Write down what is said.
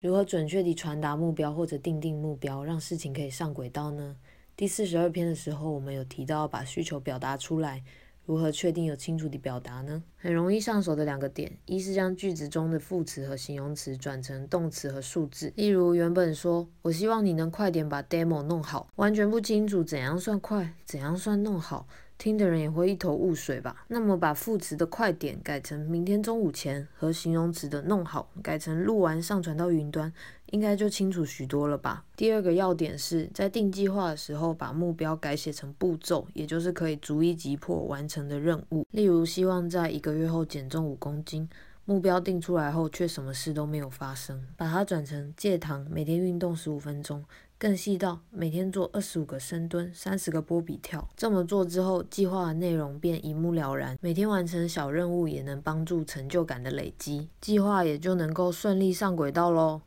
如何准确地传达目标或者定定目标，让事情可以上轨道呢？第四十二篇的时候，我们有提到把需求表达出来，如何确定有清楚的表达呢？很容易上手的两个点，一是将句子中的副词和形容词转成动词和数字，例如原本说“我希望你能快点把 demo 弄好”，完全不清楚怎样算快，怎样算弄好。听的人也会一头雾水吧？那么把副词的快点改成明天中午前，和形容词的弄好改成录完上传到云端，应该就清楚许多了吧？第二个要点是在定计划的时候，把目标改写成步骤，也就是可以逐一击破完成的任务。例如，希望在一个月后减重五公斤，目标定出来后却什么事都没有发生，把它转成戒糖，每天运动十五分钟。更细到每天做二十五个深蹲，三十个波比跳。这么做之后，计划的内容便一目了然。每天完成小任务也能帮助成就感的累积，计划也就能够顺利上轨道喽。